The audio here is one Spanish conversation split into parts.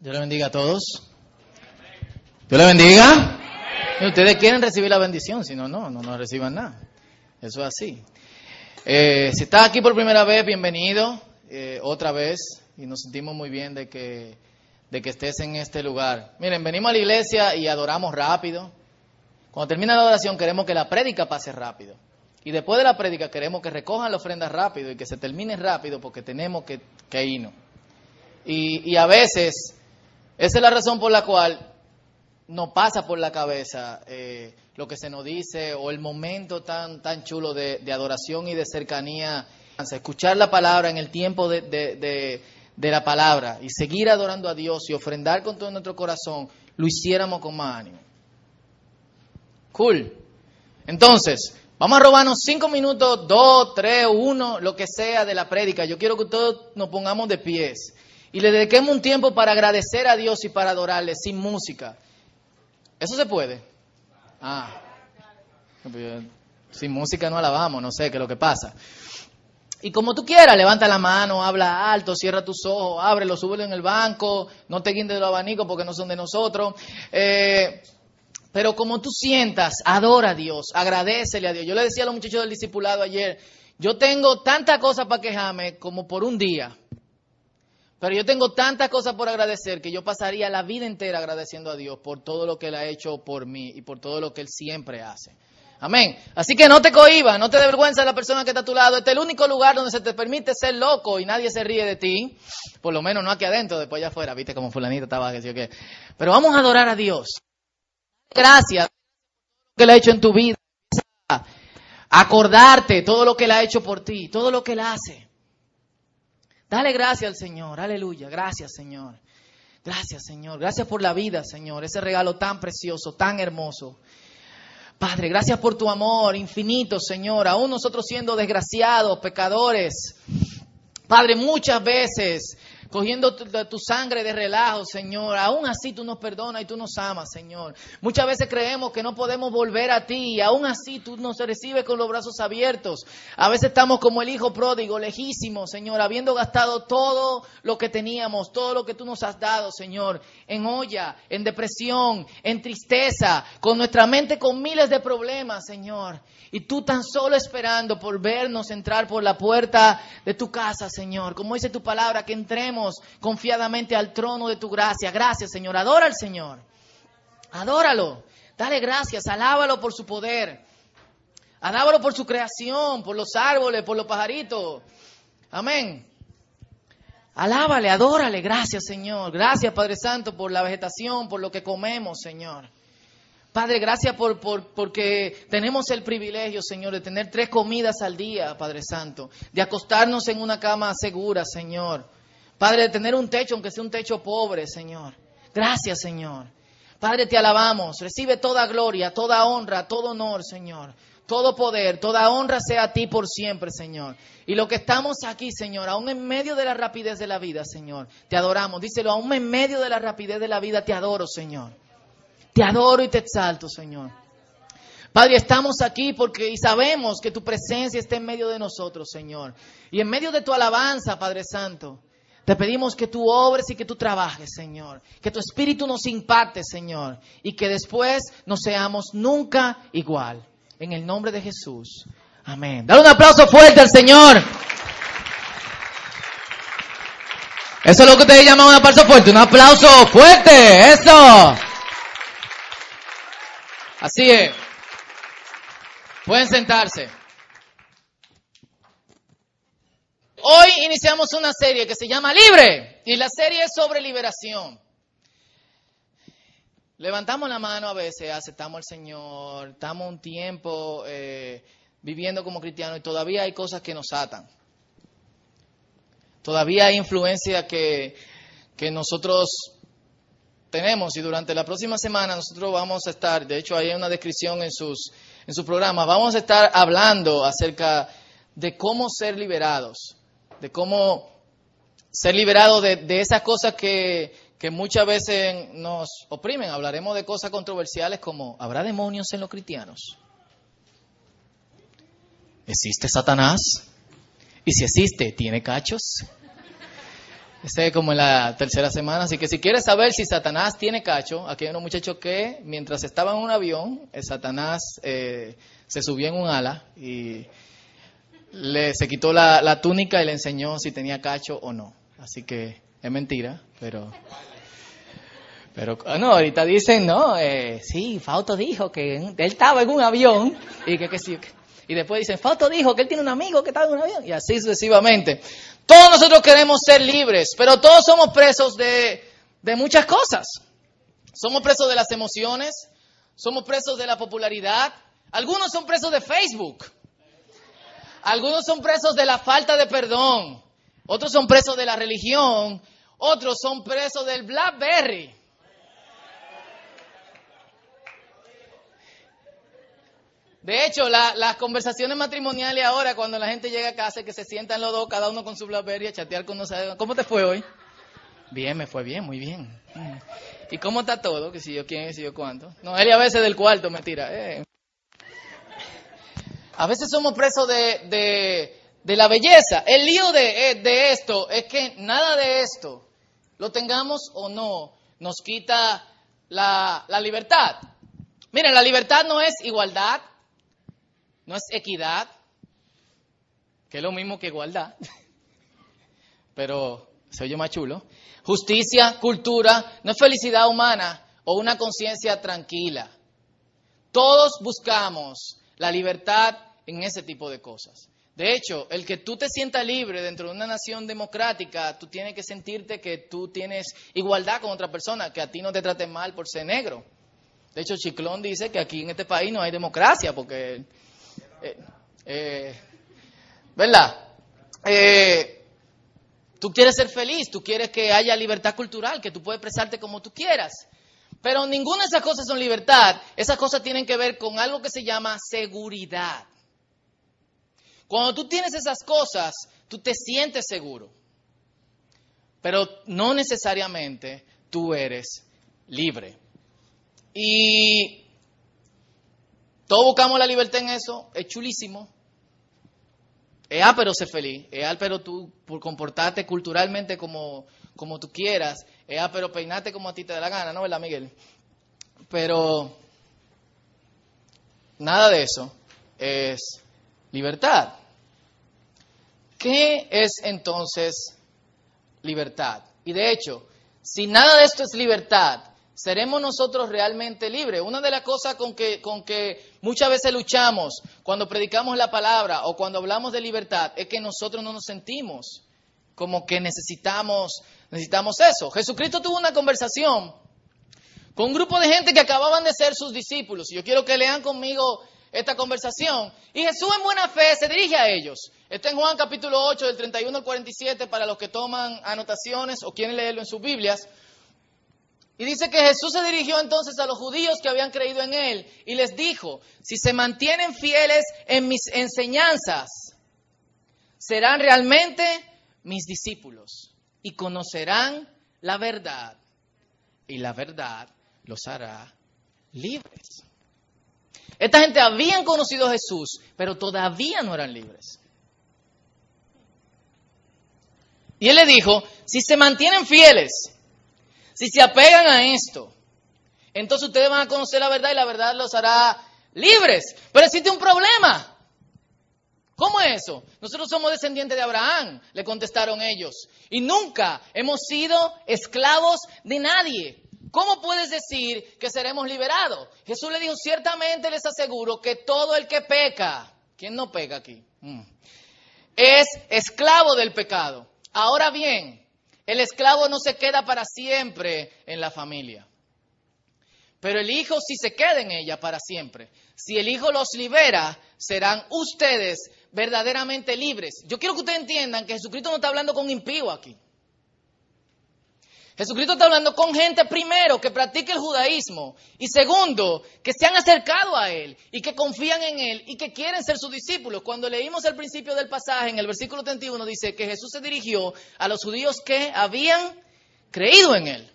Dios le bendiga a todos. Dios le bendiga. Y ustedes quieren recibir la bendición, si no, no, no, no reciban nada. Eso es así. Eh, si estás aquí por primera vez, bienvenido eh, otra vez y nos sentimos muy bien de que, de que estés en este lugar. Miren, venimos a la iglesia y adoramos rápido. Cuando termina la adoración queremos que la prédica pase rápido. Y después de la prédica queremos que recojan la ofrenda rápido y que se termine rápido porque tenemos que, que irnos. Y, y a veces esa es la razón por la cual no pasa por la cabeza eh, lo que se nos dice o el momento tan, tan chulo de, adoración y de cercanía. Escuchar la palabra en el tiempo de, de, de, la palabra y seguir adorando a Dios y ofrendar con todo nuestro corazón, lo hiciéramos con más ánimo. Cool. Entonces, vamos a robarnos cinco minutos, dos, tres, uno, lo que sea de la prédica. Yo quiero que todos nos pongamos de pies y le dediquemos un tiempo para agradecer a Dios y para adorarle sin música. ¿Eso se puede? Ah. Sin música no alabamos, no sé qué es lo que pasa. Y como tú quieras, levanta la mano, habla alto, cierra tus ojos, ábrelo, súbelo en el banco, no te guindes de los abanicos porque no son de nosotros. Eh, pero como tú sientas, adora a Dios, agradecele a Dios. Yo le decía a los muchachos del discipulado ayer, yo tengo tanta cosa para quejarme como por un día. Pero yo tengo tantas cosas por agradecer que yo pasaría la vida entera agradeciendo a Dios por todo lo que Él ha hecho por mí y por todo lo que Él siempre hace. Amén. Así que no te cohibas, no te dé vergüenza la persona que está a tu lado. Este es el único lugar donde se te permite ser loco y nadie se ríe de ti. Por lo menos no aquí adentro, después allá afuera. Viste como fulanito estaba, que sí o qué. Pero vamos a adorar a Dios. Gracias que Él ha hecho en tu vida. Acordarte todo lo que Él ha hecho por ti, todo lo que Él hace. Dale gracias al Señor, aleluya, gracias Señor. Gracias Señor, gracias por la vida Señor, ese regalo tan precioso, tan hermoso. Padre, gracias por tu amor infinito Señor, aún nosotros siendo desgraciados, pecadores. Padre, muchas veces cogiendo tu, tu, sangre de relajo, Señor. Aún así tú nos perdonas y tú nos amas, Señor. Muchas veces creemos que no podemos volver a ti y aún así tú nos recibes con los brazos abiertos. A veces estamos como el hijo pródigo, lejísimo, Señor, habiendo gastado todo lo que teníamos, todo lo que tú nos has dado, Señor, en olla, en depresión, en tristeza, con nuestra mente con miles de problemas, Señor. Y tú tan solo esperando por vernos entrar por la puerta de tu casa, Señor. Como dice tu palabra, que entremos confiadamente al trono de tu gracia. Gracias, Señor. Adora al Señor. Adóralo. Dale gracias. Alábalo por su poder. Alábalo por su creación, por los árboles, por los pajaritos. Amén. Alábale, adórale. Gracias, Señor. Gracias, Padre Santo, por la vegetación, por lo que comemos, Señor. Padre, gracias por, por, porque tenemos el privilegio, Señor, de tener tres comidas al día, Padre Santo, de acostarnos en una cama segura, Señor. Padre, de tener un techo, aunque sea un techo pobre, Señor. Gracias, Señor. Padre, te alabamos. Recibe toda gloria, toda honra, todo honor, Señor. Todo poder, toda honra sea a ti por siempre, Señor. Y lo que estamos aquí, Señor, aún en medio de la rapidez de la vida, Señor, te adoramos. Díselo, aún en medio de la rapidez de la vida, te adoro, Señor. Te adoro y te exalto, Señor. Padre, estamos aquí porque y sabemos que tu presencia está en medio de nosotros, Señor. Y en medio de tu alabanza, Padre Santo, te pedimos que tú obres y que tú trabajes, Señor. Que tu espíritu nos impacte, Señor. Y que después no seamos nunca igual. En el nombre de Jesús. Amén. Dale un aplauso fuerte al Señor. Eso es lo que ustedes llaman un aplauso fuerte. Un aplauso fuerte. Eso. Así es. Pueden sentarse. Hoy iniciamos una serie que se llama Libre y la serie es sobre liberación. Levantamos la mano a veces, aceptamos al Señor, estamos un tiempo eh, viviendo como cristianos y todavía hay cosas que nos atan. Todavía hay influencia que, que nosotros tenemos y durante la próxima semana nosotros vamos a estar, de hecho hay una descripción en sus, en sus programas, vamos a estar hablando acerca de cómo ser liberados, de cómo ser liberados de, de esas cosas que, que muchas veces nos oprimen. Hablaremos de cosas controversiales como, ¿habrá demonios en los cristianos? ¿Existe Satanás? Y si existe, ¿tiene cachos? Ese es como en la tercera semana. Así que si quieres saber si Satanás tiene cacho, aquí hay unos muchachos que mientras estaban en un avión, Satanás eh, se subió en un ala y le, se quitó la, la túnica y le enseñó si tenía cacho o no. Así que es mentira, pero... Pero ah, no, ahorita dicen, no, eh, sí, Fausto dijo que él estaba en un avión y que, que sí. Y después dicen, Fausto dijo que él tiene un amigo que estaba en un avión y así sucesivamente. Todos nosotros queremos ser libres, pero todos somos presos de, de muchas cosas. Somos presos de las emociones, somos presos de la popularidad, algunos son presos de Facebook, algunos son presos de la falta de perdón, otros son presos de la religión, otros son presos del Blackberry. De hecho, las conversaciones matrimoniales ahora, cuando la gente llega a casa, que se sientan los dos, cada uno con su Blackberry, a chatear con nosotros. ¿Cómo te fue hoy? Bien, me fue bien, muy bien. ¿Y cómo está todo? Que si yo quién, que si yo cuánto. No, él a veces del cuarto me tira. Eh. A veces somos presos de, la belleza. El lío de, eh, de esto es que nada de esto, lo tengamos o no, nos quita la, la libertad. Miren, la libertad no es igualdad, no es equidad, que es lo mismo que igualdad, pero se oye más chulo. Justicia, cultura, no es felicidad humana o una conciencia tranquila. Todos buscamos la libertad en ese tipo de cosas. De hecho, el que tú te sientas libre dentro de una nación democrática, tú tienes que sentirte que tú tienes igualdad con otra persona, que a ti no te traten mal por ser negro. De hecho, Chiclón dice que aquí en este país no hay democracia porque eh, eh, ¿verdad? Eh, tú quieres ser feliz, tú quieres que haya libertad cultural, que tú puedes expresarte como tú quieras. Pero ninguna de esas cosas son libertad. Esas cosas tienen que ver con algo que se llama seguridad. Cuando tú tienes esas cosas, tú te sientes seguro. Pero no necesariamente tú eres libre. Y todos buscamos la libertad en eso, es chulísimo. Es pero ser feliz, es pero tú por comportarte culturalmente como, como tú quieras, es pero peinarte como a ti te da la gana, ¿no? ¿Verdad, Miguel? Pero nada de eso es libertad. ¿Qué es entonces libertad? Y de hecho, si nada de esto es libertad, ¿Seremos nosotros realmente libres? Una de las cosas con que, con que muchas veces luchamos cuando predicamos la palabra o cuando hablamos de libertad es que nosotros no nos sentimos como que necesitamos, necesitamos eso. Jesucristo tuvo una conversación con un grupo de gente que acababan de ser sus discípulos. Y yo quiero que lean conmigo esta conversación. Y Jesús en buena fe se dirige a ellos. Está en Juan capítulo 8, del 31 al 47, para los que toman anotaciones o quieren leerlo en sus Biblias. Y dice que Jesús se dirigió entonces a los judíos que habían creído en él y les dijo, si se mantienen fieles en mis enseñanzas, serán realmente mis discípulos y conocerán la verdad y la verdad los hará libres. Esta gente habían conocido a Jesús, pero todavía no eran libres. Y él le dijo, si se mantienen fieles si se apegan a esto, entonces ustedes van a conocer la verdad y la verdad los hará libres. Pero existe un problema. ¿Cómo es eso? Nosotros somos descendientes de Abraham, le contestaron ellos. Y nunca hemos sido esclavos de nadie. ¿Cómo puedes decir que seremos liberados? Jesús le dijo, ciertamente les aseguro que todo el que peca, ¿quién no peca aquí? Mm. Es esclavo del pecado. Ahora bien, el esclavo no se queda para siempre en la familia. Pero el hijo sí se queda en ella para siempre. Si el hijo los libera, serán ustedes verdaderamente libres. Yo quiero que ustedes entiendan que Jesucristo no está hablando con impío aquí. Jesucristo está hablando con gente primero que practique el judaísmo y segundo que se han acercado a Él y que confían en Él y que quieren ser sus discípulos. Cuando leímos el principio del pasaje en el versículo 31 dice que Jesús se dirigió a los judíos que habían creído en Él.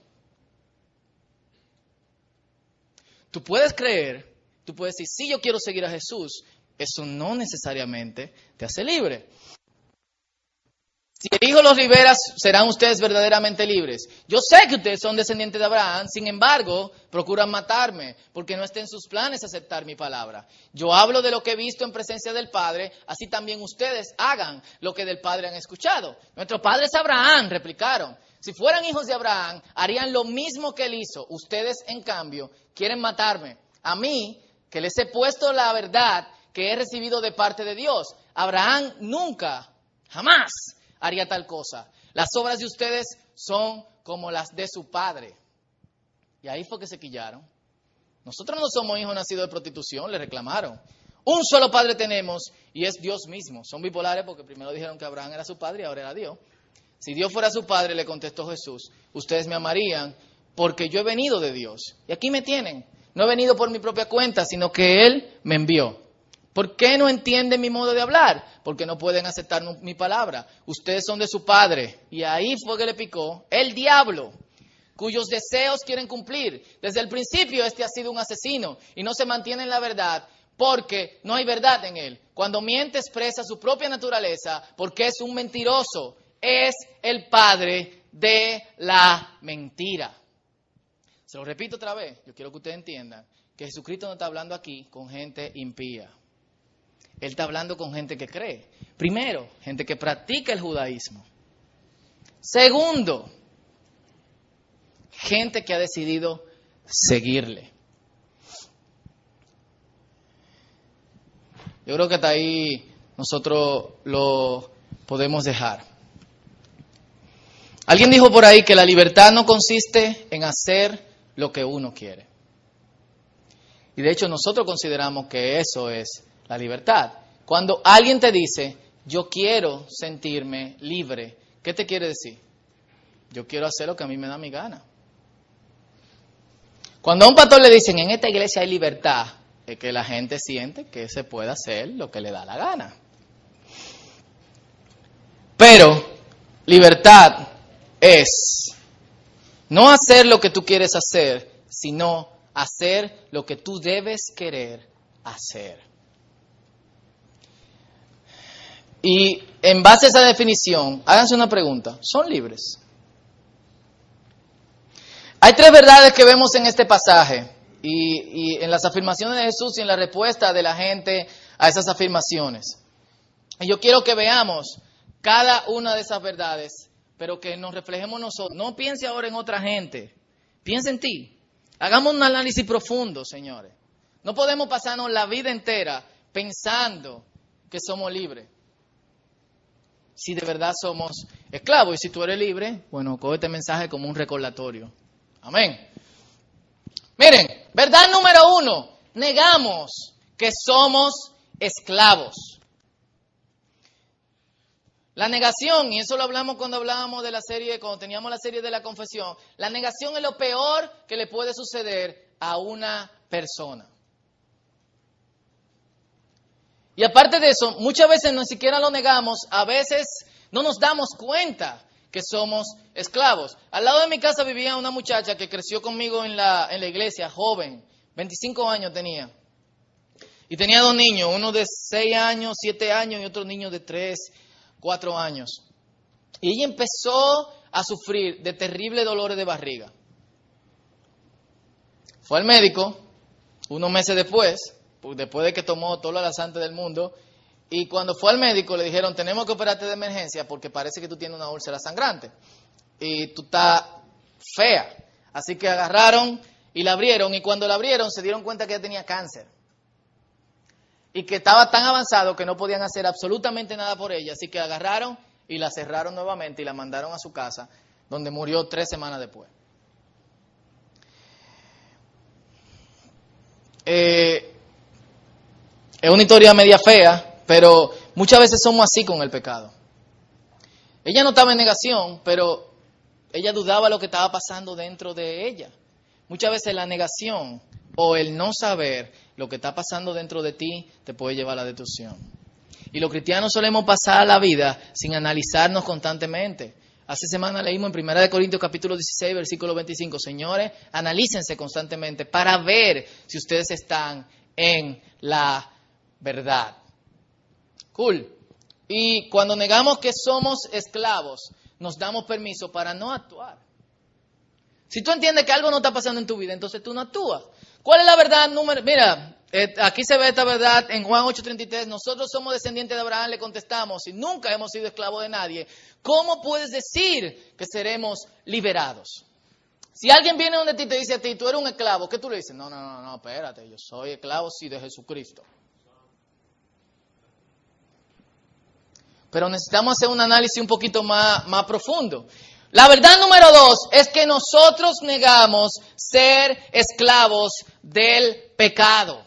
Tú puedes creer, tú puedes decir, sí, yo quiero seguir a Jesús. Eso no necesariamente te hace libre. Si el Hijo los libera, serán ustedes verdaderamente libres. Yo sé que ustedes son descendientes de Abraham, sin embargo, procuran matarme, porque no está en sus planes aceptar mi palabra. Yo hablo de lo que he visto en presencia del Padre, así también ustedes hagan lo que del Padre han escuchado. Nuestro Padre es Abraham, replicaron. Si fueran hijos de Abraham, harían lo mismo que él hizo. Ustedes, en cambio, quieren matarme. A mí, que les he puesto la verdad que he recibido de parte de Dios. Abraham nunca, jamás haría tal cosa. Las obras de ustedes son como las de su padre. Y ahí fue que se quillaron. Nosotros no somos hijos nacidos de prostitución, le reclamaron. Un solo padre tenemos y es Dios mismo. Son bipolares porque primero dijeron que Abraham era su padre y ahora era Dios. Si Dios fuera su padre, le contestó Jesús, ustedes me amarían porque yo he venido de Dios. Y aquí me tienen. No he venido por mi propia cuenta, sino que Él me envió. ¿Por qué no entienden mi modo de hablar? Porque no pueden aceptar mi palabra. Ustedes son de su padre. Y ahí fue que le picó el diablo, cuyos deseos quieren cumplir. Desde el principio este ha sido un asesino y no se mantiene en la verdad porque no hay verdad en él. Cuando miente expresa su propia naturaleza porque es un mentiroso. Es el padre de la mentira. Se lo repito otra vez. Yo quiero que ustedes entiendan que Jesucristo no está hablando aquí con gente impía. Él está hablando con gente que cree. Primero, gente que practica el judaísmo. Segundo, gente que ha decidido seguirle. Yo creo que hasta ahí nosotros lo podemos dejar. Alguien dijo por ahí que la libertad no consiste en hacer lo que uno quiere. Y de hecho nosotros consideramos que eso es la libertad. Cuando alguien te dice, yo quiero sentirme libre, ¿qué te quiere decir? Yo quiero hacer lo que a mí me da mi gana. Cuando a un pastor le dicen, en esta iglesia hay libertad, es que la gente siente que se puede hacer lo que le da la gana. Pero libertad es no hacer lo que tú quieres hacer, sino hacer lo que tú debes querer hacer. Y en base a esa definición, háganse una pregunta, ¿son libres? Hay tres verdades que vemos en este pasaje y, en las afirmaciones de Jesús y en la respuesta de la gente a esas afirmaciones. Y yo quiero que veamos cada una de esas verdades, pero que nos reflejemos nosotros. No piense ahora en otra gente, piense en ti. Hagamos un análisis profundo, señores. No podemos pasarnos la vida entera pensando que somos libres si de verdad somos esclavos. Y si tú eres libre, bueno, coge este mensaje como un recordatorio. Amén. Miren, verdad número uno, negamos que somos esclavos. La negación, y eso lo hablamos cuando hablábamos de la serie, cuando teníamos la serie de la confesión, la negación es lo peor que le puede suceder a una persona. Y aparte de eso, muchas veces ni siquiera lo negamos, a veces no nos damos cuenta que somos esclavos. Al lado de mi casa vivía una muchacha que creció conmigo en la, en la iglesia, joven, 25 años tenía. Y tenía dos niños, uno de 6 años, 7 años y otro niño de 3, 4 años. Y ella empezó a sufrir de terribles dolores de barriga. Fue al médico unos meses después después de que tomó toda la sangre del mundo, y cuando fue al médico le dijeron, tenemos que operarte de emergencia porque parece que tú tienes una úlcera sangrante y tú estás fea. Así que agarraron y la abrieron y cuando la abrieron se dieron cuenta que ella tenía cáncer y que estaba tan avanzado que no podían hacer absolutamente nada por ella. Así que agarraron y la cerraron nuevamente y la mandaron a su casa, donde murió tres semanas después. Eh, es una historia media fea, pero muchas veces somos así con el pecado. Ella no estaba en negación, pero ella dudaba lo que estaba pasando dentro de ella. Muchas veces la negación o el no saber lo que está pasando dentro de ti te puede llevar a la destrucción. Y los cristianos solemos pasar la vida sin analizarnos constantemente. Hace semana leímos en 1 Corintios capítulo 16, versículo 25, señores, analícense constantemente para ver si ustedes están en la verdad. Cool. Y cuando negamos que somos esclavos, nos damos permiso para no actuar. Si tú entiendes que algo no está pasando en tu vida, entonces tú no actúas. ¿Cuál es la verdad número? Mira, eh, aquí se ve esta verdad en Juan 8:33. Nosotros somos descendientes de Abraham, le contestamos, y nunca hemos sido esclavos de nadie. ¿Cómo puedes decir que seremos liberados? Si alguien viene donde ti te dice a ti, tú eres un esclavo, ¿qué tú le dices? No, no, no, no, espérate, yo soy esclavo sí de Jesucristo. Pero necesitamos hacer un análisis un poquito más, más profundo. La verdad número dos es que nosotros negamos ser esclavos del pecado.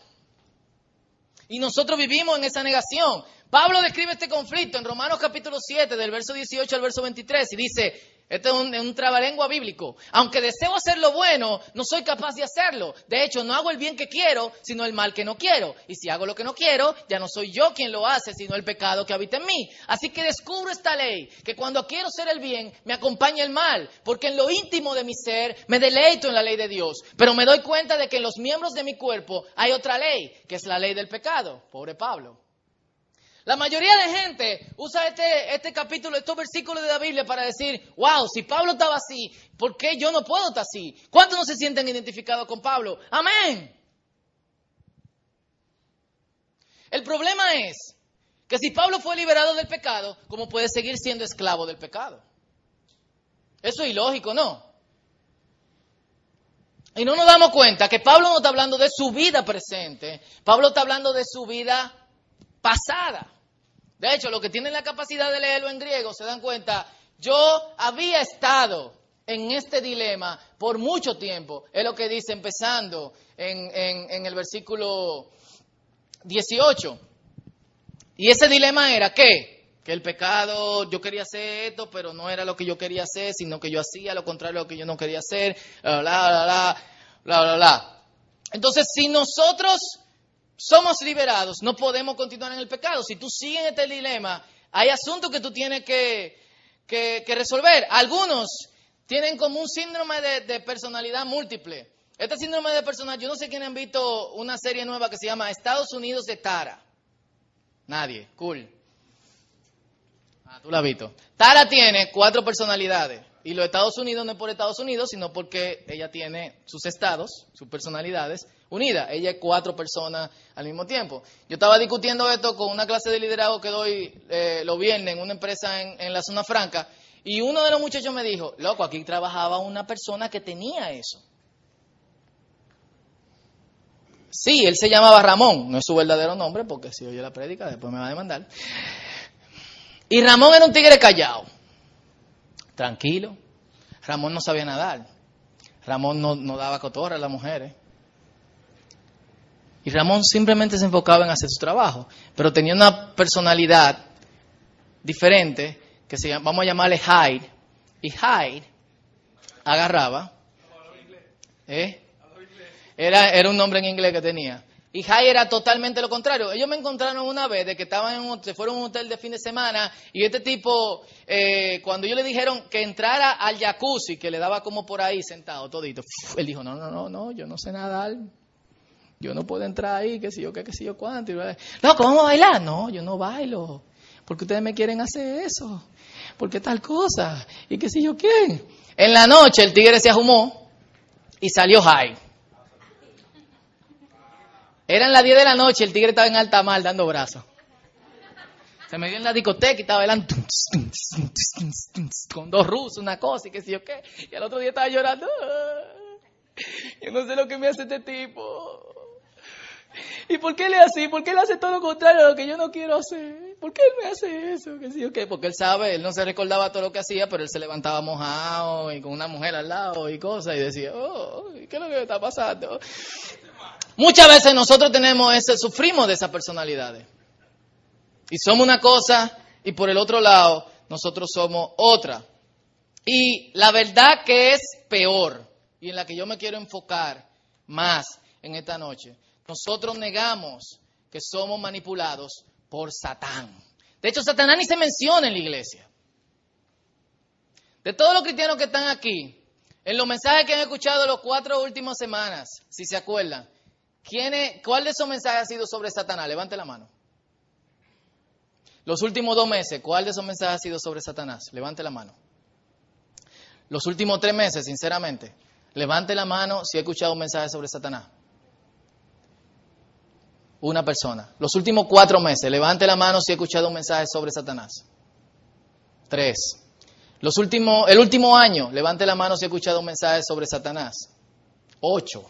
Y nosotros vivimos en esa negación. Pablo describe este conflicto en Romanos capítulo 7, del verso 18 al verso 23, y dice, este es un, un trabalengua bíblico. Aunque deseo hacer lo bueno, no soy capaz de hacerlo. De hecho, no hago el bien que quiero, sino el mal que no quiero. Y si hago lo que no quiero, ya no soy yo quien lo hace, sino el pecado que habita en mí. Así que descubro esta ley, que cuando quiero hacer el bien, me acompaña el mal, porque en lo íntimo de mi ser me deleito en la ley de Dios. Pero me doy cuenta de que en los miembros de mi cuerpo hay otra ley, que es la ley del pecado. Pobre Pablo. La mayoría de gente usa este, este capítulo, estos versículos de la Biblia para decir, wow, si Pablo estaba así, ¿por qué yo no puedo estar así? ¿Cuántos no se sienten identificados con Pablo? Amén. El problema es que si Pablo fue liberado del pecado, ¿cómo puede seguir siendo esclavo del pecado? Eso es ilógico, ¿no? Y no nos damos cuenta que Pablo no está hablando de su vida presente, Pablo está hablando de su vida pasada. De hecho, los que tienen la capacidad de leerlo en griego se dan cuenta, yo había estado en este dilema por mucho tiempo. Es lo que dice empezando en, el versículo 18. Y ese dilema era ¿qué? que el pecado, yo quería hacer esto, pero no era lo que yo quería hacer, sino que yo hacía lo contrario a lo que yo no quería hacer, bla, bla, bla, bla, bla, bla. Entonces, si nosotros somos liberados, no podemos continuar en el pecado. Si tú sigues este dilema, hay asuntos que tú tienes que, resolver. Algunos tienen como un síndrome de, personalidad múltiple. Este síndrome de personalidad, yo no sé quién han visto una serie nueva que se llama Estados Unidos de Tara. Nadie, cool. Ah, tú la has visto. Tara tiene cuatro personalidades. Y los Estados Unidos no es por Estados Unidos, sino porque ella tiene sus estados, sus personalidades unidas. Ella es cuatro personas al mismo tiempo. Yo estaba discutiendo esto con una clase de liderazgo que doy eh, los viernes en una empresa en, en la zona franca. Y uno de los muchachos me dijo, loco, aquí trabajaba una persona que tenía eso. Sí, él se llamaba Ramón, no es su verdadero nombre, porque si oye la prédica después me va a demandar. Y Ramón era un tigre callado tranquilo. Ramón no sabía nadar. Ramón no, daba cotorra a las mujeres. Y Ramón simplemente se enfocaba en hacer su trabajo. Pero tenía una personalidad diferente que se llama, vamos a llamarle Hyde. Y Hyde agarraba. ¿eh? Era, era un nombre en inglés que tenía. Y Jai era totalmente lo contrario. Ellos me encontraron una vez de que estaban en un, se fueron a un hotel de fin de semana y este tipo, eh, cuando ellos le dijeron que entrara al jacuzzi, que le daba como por ahí sentado todito, él dijo, no, no, no, no, yo no sé nadar. Yo no puedo entrar ahí, qué sé yo, qué, qué sé yo cuánto. no, ¿cómo vamos a bailar? No, yo no bailo. Porque ustedes me quieren hacer eso. Porque tal cosa. Y qué sé yo qué. En la noche el tigre se ahumó y salió Jai. Eran las 10 de la noche, el tigre estaba en alta mar dando brazos. Se me dio en la discoteca y estaba bailando con dos rusos, una cosa y qué sé yo qué. Y al otro día estaba llorando. Yo no sé lo que me hace este tipo. ¿Y por qué le hace? ¿Por qué él hace todo lo contrario a lo que yo no quiero hacer? ¿Por qué él me hace eso? ¿Qué yo qué? Porque él sabe, él no se recordaba todo lo que hacía, pero él se levantaba mojado y con una mujer al lado y cosas y decía, oh, ¿qué es lo que me está pasando? Muchas veces nosotros tenemos ese, sufrimos de esas personalidades. Y somos una cosa y por el otro lado nosotros somos otra. Y la verdad que es peor y en la que yo me quiero enfocar más en esta noche, nosotros negamos que somos manipulados por Satán. De hecho, Satanás ni se menciona en la iglesia. De todos los cristianos que están aquí, en los mensajes que han escuchado las cuatro últimas semanas, si se acuerdan, ¿Cuál de esos mensajes ha sido sobre Satanás? Levante la mano. Los últimos dos meses, ¿cuál de esos mensajes ha sido sobre Satanás? Levante la mano. Los últimos tres meses, sinceramente, levante la mano si ha escuchado un mensaje sobre Satanás. Una persona. Los últimos cuatro meses, levante la mano si ha escuchado un mensaje sobre Satanás. Tres. Los últimos, el último año, levante la mano si ha escuchado un mensaje sobre Satanás. Ocho.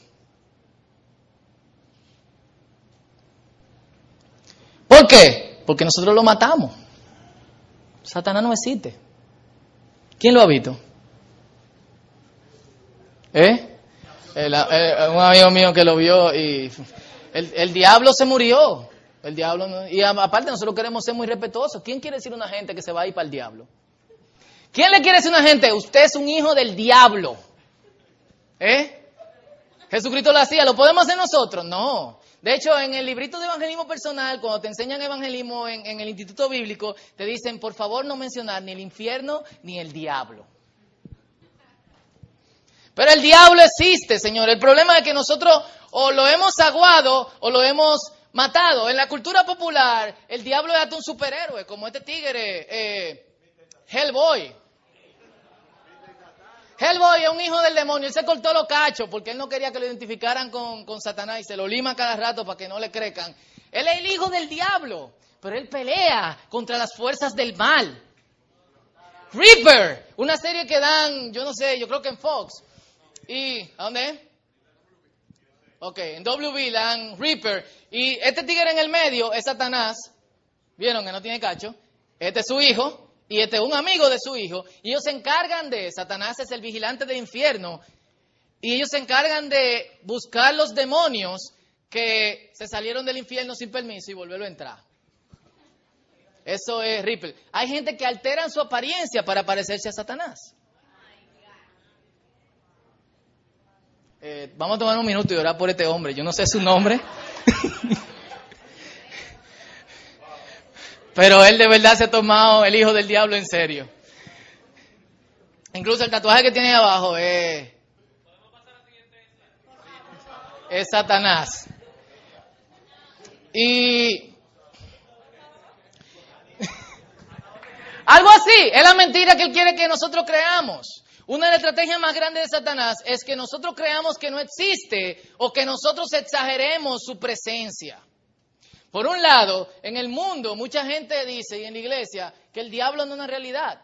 ¿Por qué? Porque nosotros lo matamos. Satanás no existe. ¿Quién lo ha visto? ¿Eh? un amigo mío que lo vio y el, diablo se murió. El diablo y aparte nosotros queremos ser muy respetuosos. ¿Quién quiere decir una gente que se va a ir para el diablo? ¿Quién le quiere decir a una gente, usted es un hijo del diablo? ¿Eh? Jesucristo lo hacía, ¿lo podemos hacer nosotros? No. De hecho, en el librito de evangelismo personal, cuando te enseñan evangelismo en, el instituto bíblico, te dicen, por favor, no mencionar ni el infierno ni el diablo. Pero el diablo existe, Señor. El problema es que nosotros o lo hemos aguado o lo hemos matado. En la cultura popular, el diablo es hasta un superhéroe, como este tigre, eh, Hellboy. Hellboy es un hijo del demonio. Él se cortó los cachos porque él no quería que lo identificaran con, con Satanás y se lo lima cada rato para que no le crecan. Él es el hijo del diablo, pero él pelea contra las fuerzas del mal. Reaper, una serie que dan, yo no sé, yo creo que en Fox. ¿Y a dónde? Ok, en WB dan Reaper. Y este tigre en el medio es Satanás. ¿Vieron que no tiene cacho? Este es su hijo y este es un amigo de su hijo, y ellos se encargan de, Satanás es el vigilante del infierno, y ellos se encargan de buscar los demonios que se salieron del infierno sin permiso y volverlo a entrar. Eso es Ripple. Hay gente que alteran su apariencia para parecerse a Satanás. Eh, vamos a tomar un minuto y orar por este hombre. Yo no sé su nombre. Pero él de verdad se ha tomado el hijo del diablo en serio. Incluso el tatuaje que tiene ahí abajo es, es Satanás. Y algo así, es la mentira que él quiere que nosotros creamos. Una de las estrategias más grandes de Satanás es que nosotros creamos que no existe o que nosotros exageremos su presencia. Por un lado, en el mundo mucha gente dice, y en la iglesia, que el diablo no es una realidad.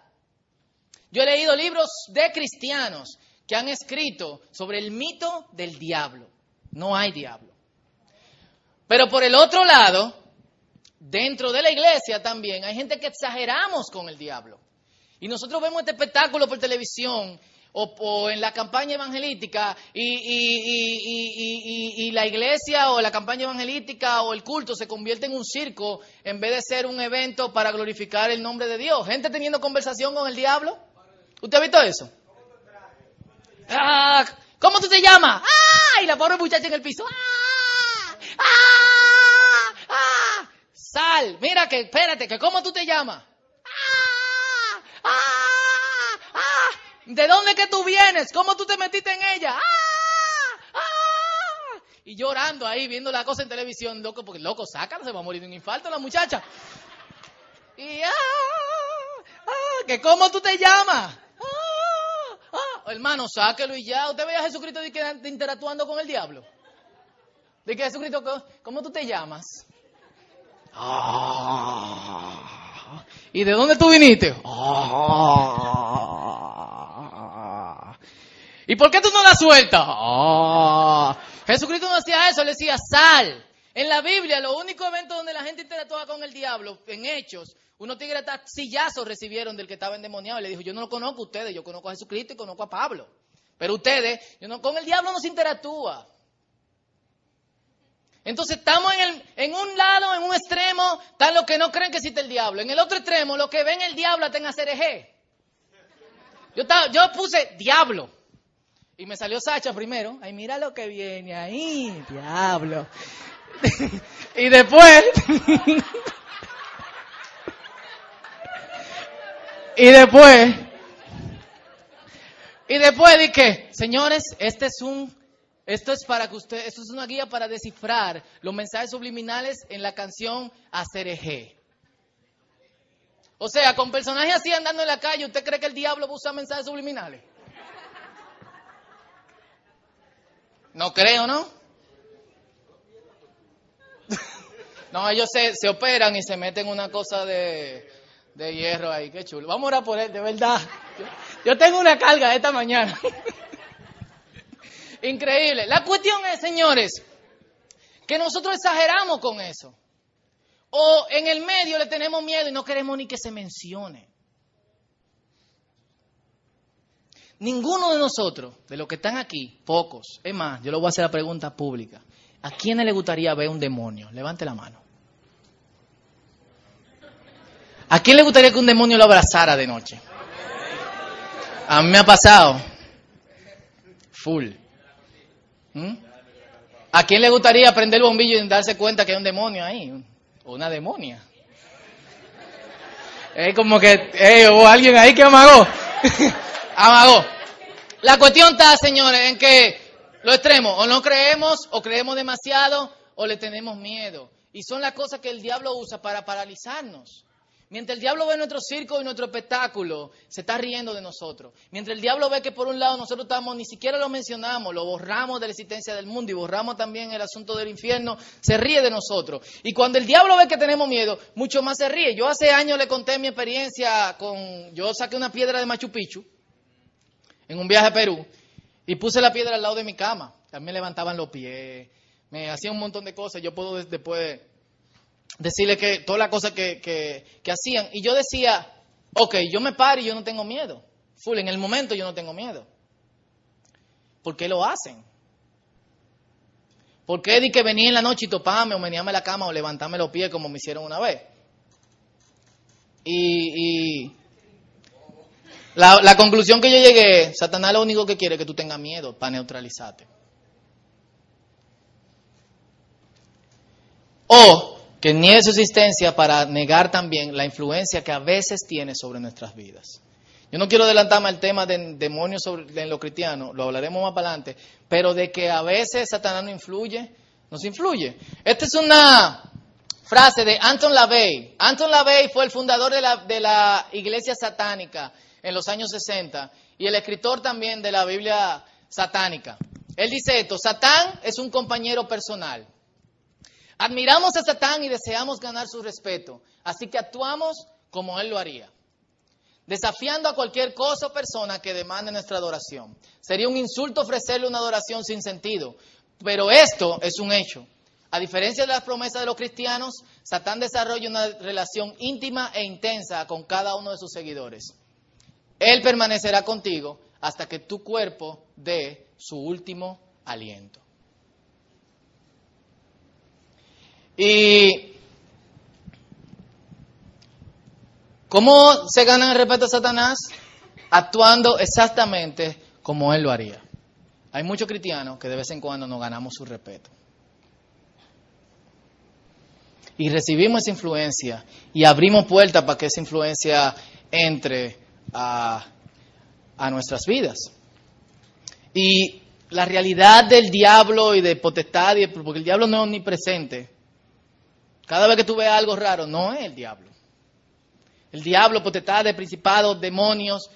Yo he leído libros de cristianos que han escrito sobre el mito del diablo. No hay diablo. Pero por el otro lado, dentro de la iglesia también hay gente que exageramos con el diablo. Y nosotros vemos este espectáculo por televisión o, en la campaña evangelística y, la iglesia o la campaña evangelística o el culto se convierte en un circo en vez de ser un evento para glorificar el nombre de Dios. Gente teniendo conversación con el diablo. ¿Usted ha visto eso? Ah, ¿Cómo tú te llamas? ¡Ah! Y la pobre muchacha en el piso. ¡Ah! ¡Ah! ¡Ah! Sal, mira que, espérate, que ¿cómo tú te llamas? ¡Ah! ¡Ah! ¿De dónde que tú vienes? ¿Cómo tú te metiste en ella? ¡Ah! ¡Ah! Y llorando ahí, viendo la cosa en televisión, loco, porque loco, sácalo, se va a morir de un infarto la muchacha. Y ¡ah! ¡Ah! ¿Que cómo tú te llamas? ¡Ah! ¡Ah! Hermano, sáquelo y ya. ¿Usted ve a Jesucristo interactuando con el diablo? ¿De que Jesucristo, cómo tú te llamas? ¡Ah! ¿Y de dónde tú viniste? ¡Ah! ¿Y por qué tú no la sueltas? Ah. Jesucristo no hacía eso, le decía sal. En la Biblia, los únicos eventos donde la gente interactuaba con el diablo, en hechos, unos tigres sillazos recibieron del que estaba endemoniado. Y le dijo, yo no lo conozco a ustedes, yo conozco a Jesucristo y conozco a Pablo. Pero ustedes, con el diablo no se interactúa. Entonces estamos en, en, un lado, en un extremo, están los que no creen que existe el diablo. En el otro extremo, los que ven el diablo hasta en hacer eje. Yo, yo puse diablo. Y me salió Sacha primero. Ay, mira lo que viene ahí, diablo. y después. y después. Y después dije, señores, este es un, esto es para que usted, esto es una guía para descifrar los mensajes subliminales en la canción Acereje. O sea, con personajes así andando en la calle, ¿usted cree que el diablo usa mensajes subliminales? No creo, ¿no? No, ellos se, se operan y se meten una cosa de, de hierro ahí, qué chulo. Vamos a orar por él, de verdad. Yo tengo una carga esta mañana. Increíble. La cuestión es, señores, que nosotros exageramos con eso. O en el medio le tenemos miedo y no queremos ni que se mencione. Ninguno de nosotros, de los que están aquí, pocos, es más, yo le voy a hacer la pregunta pública. ¿A quién le gustaría ver un demonio? Levante la mano. ¿A quién le gustaría que un demonio lo abrazara de noche? A mí me ha pasado. Full. ¿Mm? ¿A quién le gustaría prender el bombillo y darse cuenta que hay un demonio ahí? O una demonia. Es como que, eh, o alguien ahí que amagó. amagó. La cuestión está, señores, en que lo extremo, o no creemos, o creemos demasiado, o le tenemos miedo. Y son las cosas que el diablo usa para paralizarnos. Mientras el diablo ve nuestro circo y nuestro espectáculo, se está riendo de nosotros. Mientras el diablo ve que por un lado nosotros estamos, ni siquiera lo mencionamos, lo borramos de la existencia del mundo y borramos también el asunto del infierno, se ríe de nosotros. Y cuando el diablo ve que tenemos miedo, mucho más se ríe. Yo hace años le conté mi experiencia con, yo saqué una piedra de Machu Picchu en un viaje a Perú y puse la piedra al lado de mi cama. También levantaban los pies, me hacían un montón de cosas. Yo puedo después decirle que todas las cosas que, que, hacían. Y yo decía, ok, yo me paro y yo no tengo miedo. Full, en el momento yo no tengo miedo. ¿Por qué lo hacen? ¿Por qué di que venía en la noche y toparme o menearme la cama o levantarme los pies como me hicieron una vez? Y, y la, la, conclusión que yo llegué, Satanás lo único que quiere es que tú tengas miedo para neutralizarte. O que niegue su existencia para negar también la influencia que a veces tiene sobre nuestras vidas. Yo no quiero adelantarme al tema de demonios sobre, en lo cristiano, lo hablaremos más para adelante, pero de que a veces Satanás nos influye, nos influye. Esta es una frase de Anton LaVey. Anton LaVey fue el fundador de la, de la iglesia satánica en los años 60 y el escritor también de la Biblia satánica. Él dice esto, Satán es un compañero personal. Admiramos a Satán y deseamos ganar su respeto, así que actuamos como él lo haría, desafiando a cualquier cosa o persona que demande nuestra adoración. Sería un insulto ofrecerle una adoración sin sentido, pero esto es un hecho. A diferencia de las promesas de los cristianos, Satán desarrolla una relación íntima e intensa con cada uno de sus seguidores. Él permanecerá contigo hasta que tu cuerpo dé su último aliento. Y ¿cómo se gana el respeto a Satanás? Actuando exactamente como él lo haría. Hay muchos cristianos que de vez en cuando nos ganamos su respeto. Y recibimos esa influencia y abrimos puertas para que esa influencia entre a, a nuestras vidas. Y la realidad del diablo y de potestad, porque el diablo no es omnipresente, cada vez que tú ves algo raro, no es el diablo. El diablo, potestad de principados, demonios,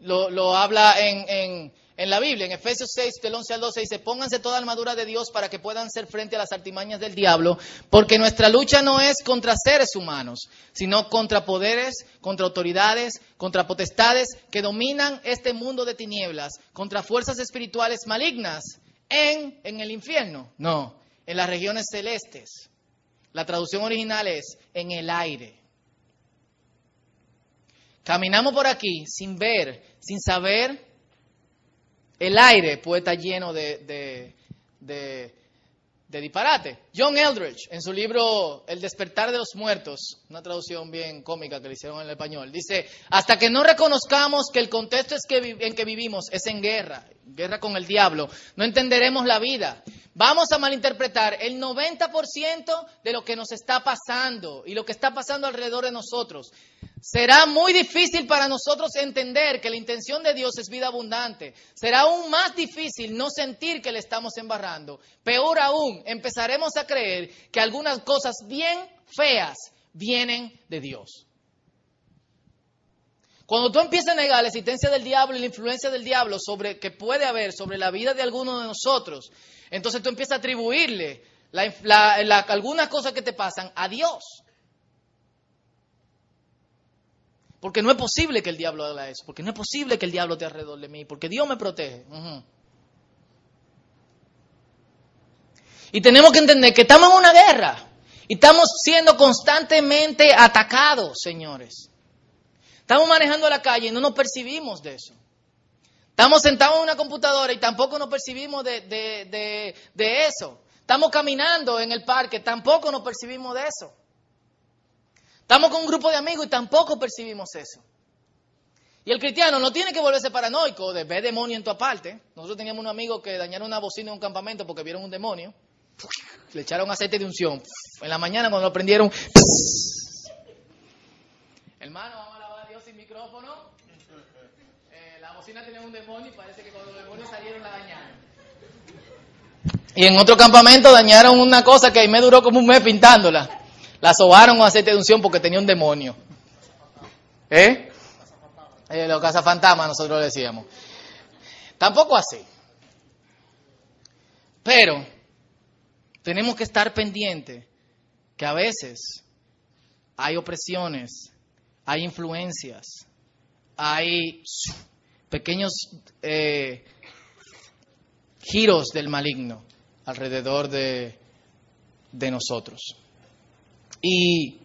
lo, habla en, en, la Biblia. En Efesios 6, del 11 al 12 dice, pónganse toda armadura de Dios para que puedan hacer frente a las artimañas del diablo, porque nuestra lucha no es contra seres humanos, sino contra poderes, contra autoridades, contra potestades que dominan este mundo de tinieblas, contra fuerzas espirituales malignas en, en el infierno, no, en las regiones celestes. La traducción original es en el aire. Caminamos por aquí sin ver, sin saber. El aire puede estar lleno de, de, disparate. John Eldridge, en su libro El despertar de los muertos, una traducción bien cómica que le hicieron en el español, dice, hasta que no reconozcamos que el contexto en que vivimos es en guerra, guerra con el diablo, no entenderemos la vida vamos a malinterpretar el 90% de lo que nos está pasando y lo que está pasando alrededor de nosotros. Será muy difícil para nosotros entender que la intención de Dios es vida abundante. Será aún más difícil no sentir que le estamos embarrando. Peor aún, empezaremos a creer que algunas cosas bien feas vienen de Dios. Cuando tú empiezas a negar la existencia del diablo y la influencia del diablo sobre que puede haber sobre la vida de alguno de nosotros, entonces tú empiezas a atribuirle algunas cosas que te pasan a Dios. Porque no es posible que el diablo haga eso, porque no es posible que el diablo esté alrededor de mí, porque Dios me protege. Y tenemos que entender que estamos en una guerra y estamos siendo constantemente atacados, señores. Estamos manejando la calle y no nos percibimos de eso. Estamos sentados en una computadora y tampoco nos percibimos de, de eso. Estamos caminando en el parque, tampoco nos percibimos de eso. Estamos con un grupo de amigos y tampoco percibimos eso. Y el cristiano no tiene que volverse paranoico de ver demonio en tu aparte. Nosotros teníamos un amigo que dañaron una bocina en un campamento porque vieron un demonio. Le echaron aceite de unción. En la mañana cuando lo prendieron. Hermano, vamos a alabar a Dios sin micrófono. Eh, la bocina tenía un demonio y parece que cuando los demonios salieron la dañaron. Y en otro campamento dañaron una cosa que ahí me duró como un mes pintándola. La sobaron con aceite de unción porque tenía un demonio. ¿Eh? eh los cazafantasmas nosotros le decíamos. Tampoco así. Pero tenemos que estar pendientes que a veces hay opresiones, hay influencias, hay pequeños eh, giros del maligno alrededor de, de nosotros. Y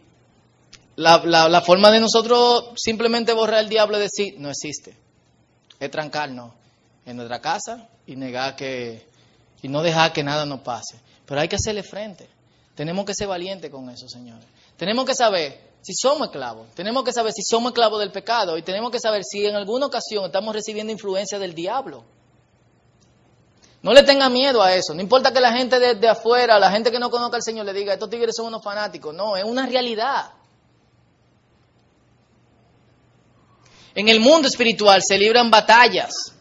la, la, forma de nosotros simplemente borrar el diablo es decir, no existe. Es trancarnos en nuestra casa y negar que, y no dejar que nada nos pase. Pero hay que hacerle frente. Tenemos que ser valientes con eso, señores. Tenemos que saber si somos esclavos. Tenemos que saber si somos esclavos del pecado. Y tenemos que saber si en alguna ocasión estamos recibiendo influencia del diablo. No le tenga miedo a eso. No importa que la gente de, afuera, la gente que no conozca al Señor le diga, estos tigres son unos fanáticos. No, es una realidad. En el mundo espiritual se libran batallas.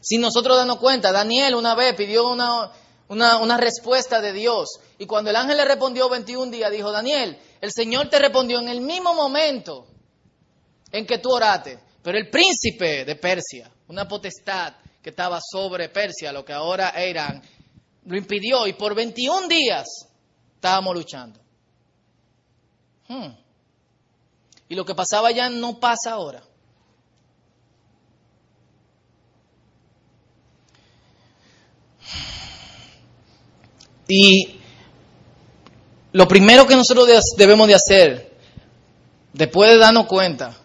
Si nosotros damos cuenta, Daniel una vez pidió una, una, respuesta de Dios. Y cuando el ángel le respondió 21 días, dijo, Daniel, el Señor te respondió en el mismo momento en que tú oraste. Pero el príncipe de Persia, una potestad, que estaba sobre Persia, lo que ahora Irán, lo impidió y por 21 días estábamos luchando. Hmm. Y lo que pasaba allá no pasa ahora. Y lo primero que nosotros debemos de hacer, después de darnos cuenta,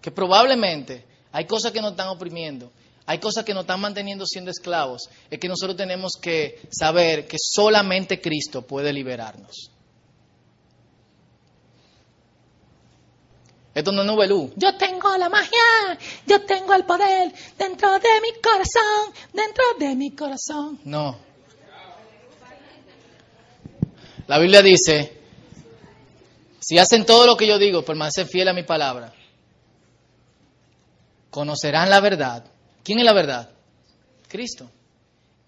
que probablemente hay cosas que nos están oprimiendo, hay cosas que nos están manteniendo siendo esclavos, es que nosotros tenemos que saber que solamente Cristo puede liberarnos. Esto no es novelú. Yo tengo la magia, yo tengo el poder dentro de mi corazón, dentro de mi corazón. No. La Biblia dice, si hacen todo lo que yo digo, permanecen fiel a mi palabra, conocerán la verdad ¿Quién es la verdad? Cristo.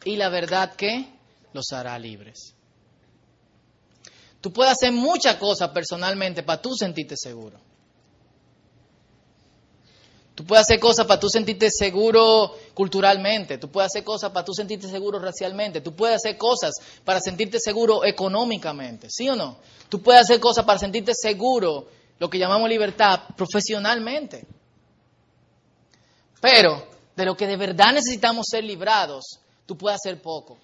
¿Y la verdad qué? Los hará libres. Tú puedes hacer muchas cosas personalmente para tú sentirte seguro. Tú puedes hacer cosas para tú sentirte seguro culturalmente. Tú puedes hacer cosas para tú sentirte seguro racialmente. Tú puedes hacer cosas para sentirte seguro económicamente. ¿Sí o no? Tú puedes hacer cosas para sentirte seguro, lo que llamamos libertad, profesionalmente. Pero de lo que de verdad necesitamos ser librados, tú puedes hacer poco.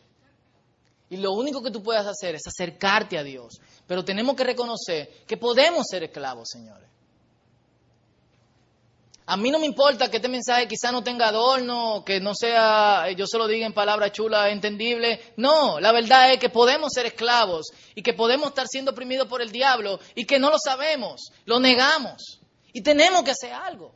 Y lo único que tú puedes hacer es acercarte a Dios. Pero tenemos que reconocer que podemos ser esclavos, señores. A mí no me importa que este mensaje quizá no tenga adorno, que no sea, yo se lo diga en palabras chulas, entendible. No, la verdad es que podemos ser esclavos y que podemos estar siendo oprimidos por el diablo y que no lo sabemos, lo negamos. Y tenemos que hacer algo.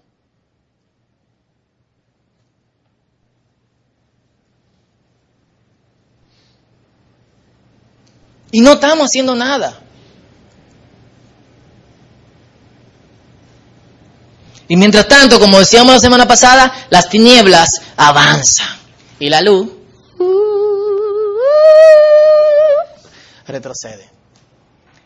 Y no estamos haciendo nada. Y mientras tanto, como decíamos la semana pasada, las tinieblas avanzan. Y la luz retrocede.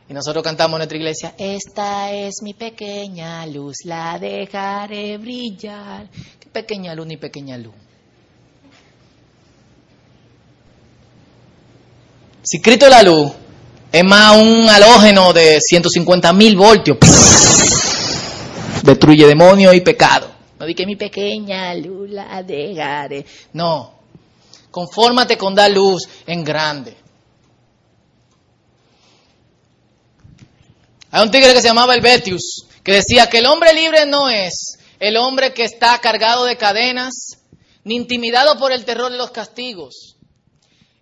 Y nosotros cantamos en nuestra iglesia, esta es mi pequeña luz, la dejaré brillar. ¿Qué pequeña luz ni pequeña luz? Si Cristo la luz, es más un halógeno de 150 mil voltios. Destruye demonios y pecado. No di que mi pequeña luz la dejaré. No. Confórmate con dar luz en grande. Hay un tigre que se llamaba Helvetius, que decía que el hombre libre no es el hombre que está cargado de cadenas, ni intimidado por el terror de los castigos.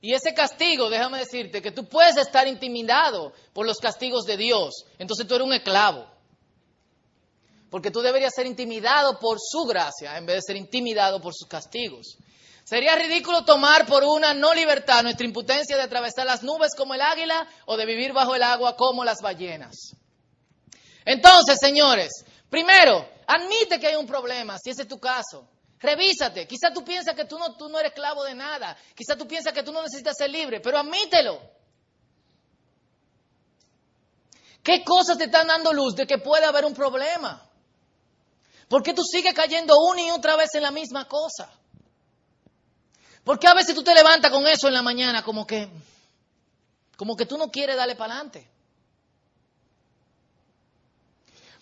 Y ese castigo, déjame decirte, que tú puedes estar intimidado por los castigos de Dios, entonces tú eres un esclavo. Porque tú deberías ser intimidado por su gracia en vez de ser intimidado por sus castigos. Sería ridículo tomar por una no libertad nuestra impotencia de atravesar las nubes como el águila o de vivir bajo el agua como las ballenas. Entonces, señores, primero, admite que hay un problema, si ese es tu caso. Revísate. Quizá tú piensas que tú no, tú no eres esclavo de nada. Quizá tú piensas que tú no necesitas ser libre, pero admítelo. ¿Qué cosas te están dando luz de que puede haber un problema? ¿Por qué tú sigues cayendo una y otra vez en la misma cosa? ¿Por qué a veces tú te levantas con eso en la mañana como que, como que tú no quieres darle para adelante?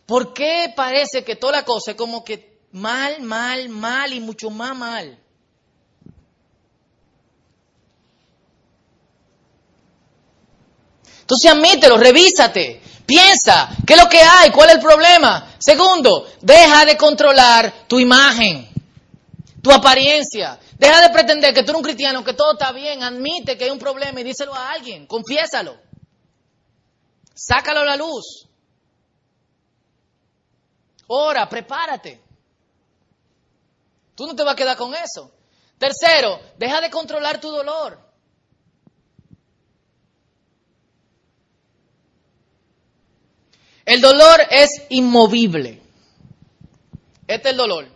¿Por qué parece que toda la cosa es como que mal, mal, mal y mucho más mal? Entonces admítelo, revísate, piensa, ¿qué es lo que hay? ¿Cuál es el problema? Segundo, deja de controlar tu imagen, tu apariencia. Deja de pretender que tú eres un cristiano, que todo está bien, admite que hay un problema y díselo a alguien, confiésalo. Sácalo a la luz. Ora, prepárate. Tú no te vas a quedar con eso. Tercero, deja de controlar tu dolor. El dolor es inmovible. Este es el dolor.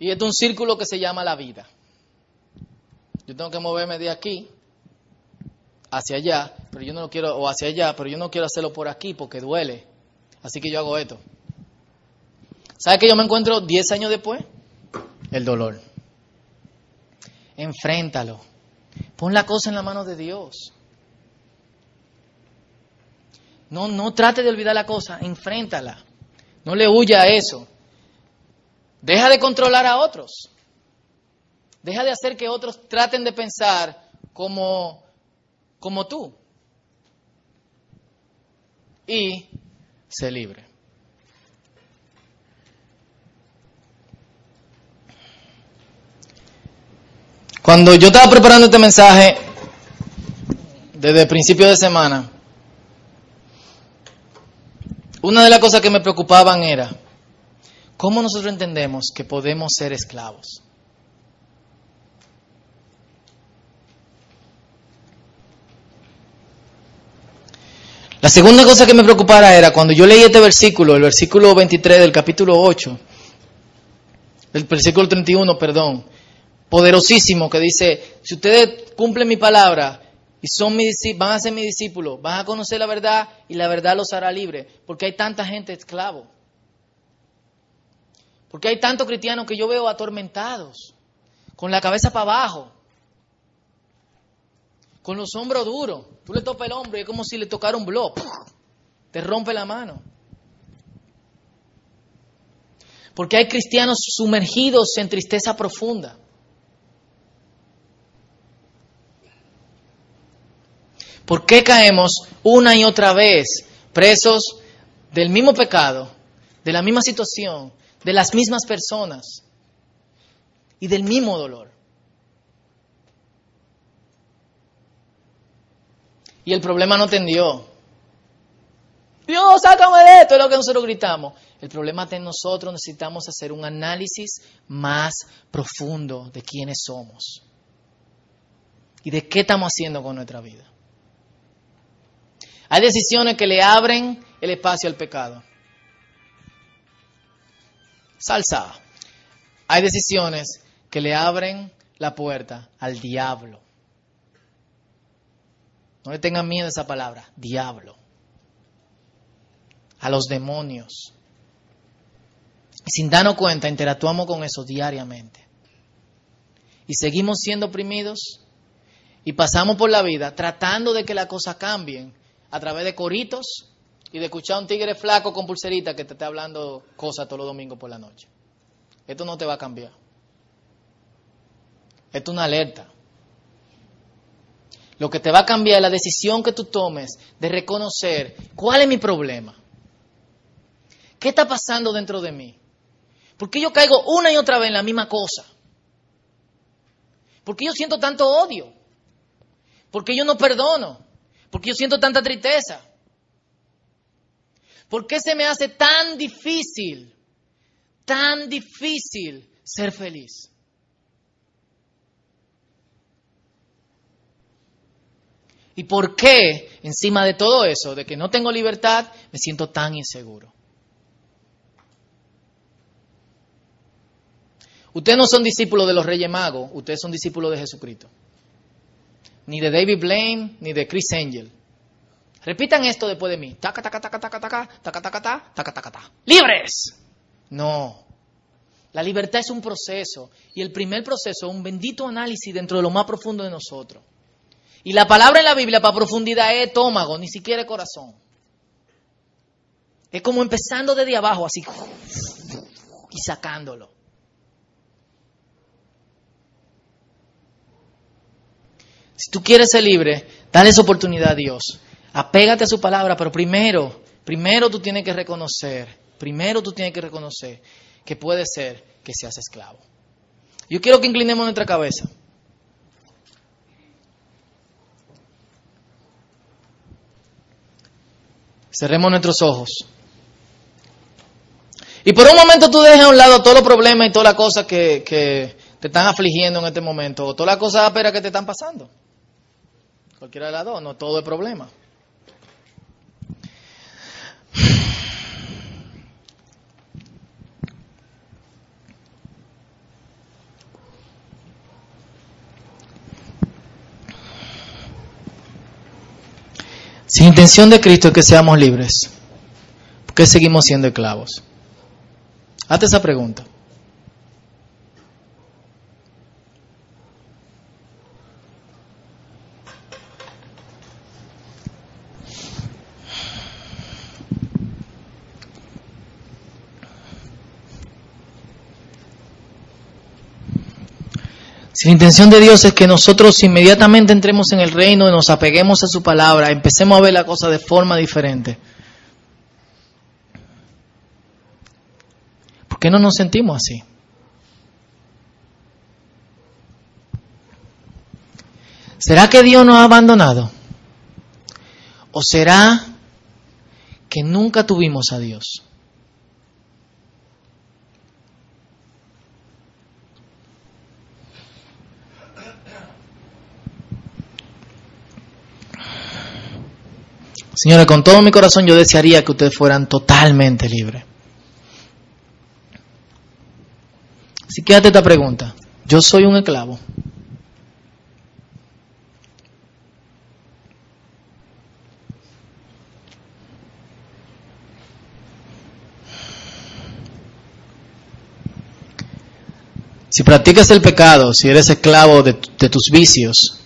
Y este es un círculo que se llama la vida. Yo tengo que moverme de aquí hacia allá, pero yo no lo quiero, o hacia allá, pero yo no quiero hacerlo por aquí porque duele. Así que yo hago esto. ¿Sabe que yo me encuentro 10 años después? El dolor. Enfréntalo. Pon la cosa en la mano de Dios. No, no trate de olvidar la cosa, enfréntala. No le huya a eso. Deja de controlar a otros. Deja de hacer que otros traten de pensar como, como tú. Y sé libre. Cuando yo estaba preparando este mensaje, desde el principio de semana, una de las cosas que me preocupaban era, ¿cómo nosotros entendemos que podemos ser esclavos? La segunda cosa que me preocupara era cuando yo leí este versículo, el versículo 23 del capítulo 8, el versículo 31, perdón, poderosísimo que dice, si ustedes cumplen mi palabra y son mi, van a ser mis discípulos, van a conocer la verdad y la verdad los hará libres, porque hay tanta gente esclavo. Porque hay tantos cristianos que yo veo atormentados, con la cabeza para abajo, con los hombros duros. Tú le topas el hombro y es como si le tocara un blog. Te rompe la mano. Porque hay cristianos sumergidos en tristeza profunda. ¿Por qué caemos una y otra vez presos del mismo pecado, de la misma situación, de las mismas personas y del mismo dolor? Y el problema no tendió. Dios, sácame de esto, es lo que nosotros gritamos. El problema es que nosotros necesitamos hacer un análisis más profundo de quiénes somos y de qué estamos haciendo con nuestra vida. Hay decisiones que le abren el espacio al pecado. Salsa. Hay decisiones que le abren la puerta al diablo. No le tengan miedo a esa palabra, diablo. A los demonios. Sin darnos cuenta, interactuamos con eso diariamente. Y seguimos siendo oprimidos y pasamos por la vida tratando de que las cosas cambien a través de coritos y de escuchar a un tigre flaco con pulserita que te esté hablando cosas todos los domingos por la noche. Esto no te va a cambiar. Esto es una alerta. Lo que te va a cambiar es la decisión que tú tomes de reconocer cuál es mi problema. ¿Qué está pasando dentro de mí? ¿Por qué yo caigo una y otra vez en la misma cosa? ¿Por qué yo siento tanto odio? ¿Por qué yo no perdono? ¿Por qué yo siento tanta tristeza? ¿Por qué se me hace tan difícil, tan difícil ser feliz? ¿Y por qué, encima de todo eso, de que no tengo libertad, me siento tan inseguro? Ustedes no son discípulos de los Reyes Magos, ustedes son discípulos de Jesucristo. Ni de David Blaine, ni de Chris Angel. Repitan esto después de mí. Taca, taca, taca, taca, taca, taca, taca, taca, taca, taca, taca. ¡Libres! No. La libertad es un proceso. Y el primer proceso es un bendito análisis dentro de lo más profundo de nosotros. Y la palabra en la Biblia para profundidad es estómago, ni siquiera corazón. Es como empezando desde abajo, así, y sacándolo. Si tú quieres ser libre, dale esa oportunidad a Dios. Apégate a su palabra, pero primero, primero tú tienes que reconocer, primero tú tienes que reconocer que puede ser que seas esclavo. Yo quiero que inclinemos nuestra cabeza. Cerremos nuestros ojos. Y por un momento tú dejas a un lado todos los problemas y todas las cosas que, te están afligiendo en este momento, o todas las cosas que te están pasando. Cualquiera de las dos, no todo es problema. Si la intención de Cristo es que seamos libres, ¿por qué seguimos siendo esclavos? Hazte esa pregunta. Si la intención de Dios es que nosotros inmediatamente entremos en el reino y nos apeguemos a su palabra, empecemos a ver la cosa de forma diferente. ¿Por qué no nos sentimos así? ¿Será que Dios nos ha abandonado? ¿O será que nunca tuvimos a Dios? Señora, con todo mi corazón yo desearía que ustedes fueran totalmente libres. Así que esta pregunta. ¿Yo soy un esclavo? Si practicas el pecado, si eres esclavo de tus vicios,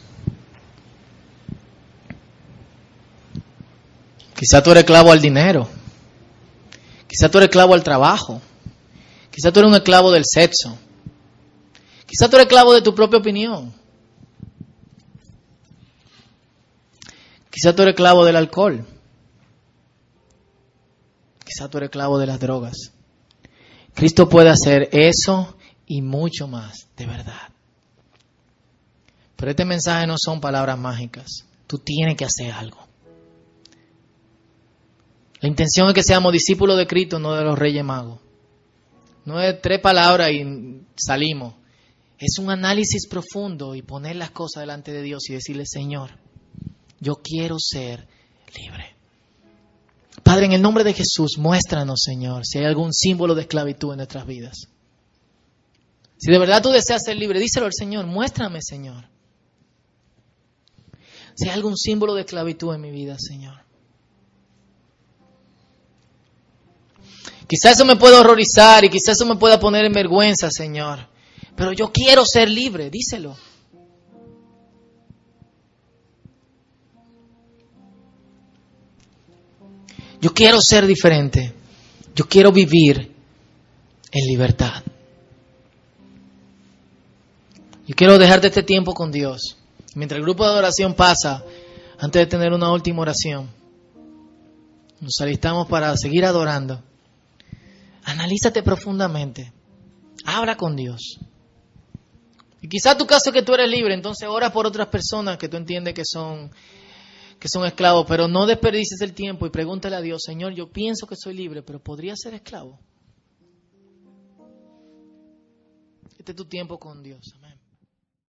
Quizá tú eres esclavo al dinero. Quizá tú eres esclavo al trabajo. Quizá tú eres un esclavo del sexo. Quizá tú eres esclavo de tu propia opinión. Quizá tú eres esclavo del alcohol. Quizá tú eres esclavo de las drogas. Cristo puede hacer eso y mucho más, de verdad. Pero este mensaje no son palabras mágicas. Tú tienes que hacer algo. La intención es que seamos discípulos de Cristo, no de los reyes magos. No es tres palabras y salimos. Es un análisis profundo y poner las cosas delante de Dios y decirle, Señor, yo quiero ser libre. Padre, en el nombre de Jesús, muéstranos, Señor, si hay algún símbolo de esclavitud en nuestras vidas. Si de verdad tú deseas ser libre, díselo al Señor, muéstrame, Señor. Si hay algún símbolo de esclavitud en mi vida, Señor. Quizás eso me pueda horrorizar y quizás eso me pueda poner en vergüenza, Señor. Pero yo quiero ser libre, díselo. Yo quiero ser diferente. Yo quiero vivir en libertad. Yo quiero dejarte este tiempo con Dios. Mientras el grupo de adoración pasa, antes de tener una última oración, nos alistamos para seguir adorando. Analízate profundamente. Habla con Dios. Y quizá tu caso es que tú eres libre, entonces ora por otras personas que tú entiendes que son que son esclavos, pero no desperdices el tiempo y pregúntale a Dios, Señor, yo pienso que soy libre, pero podría ser esclavo. Este es tu tiempo con Dios.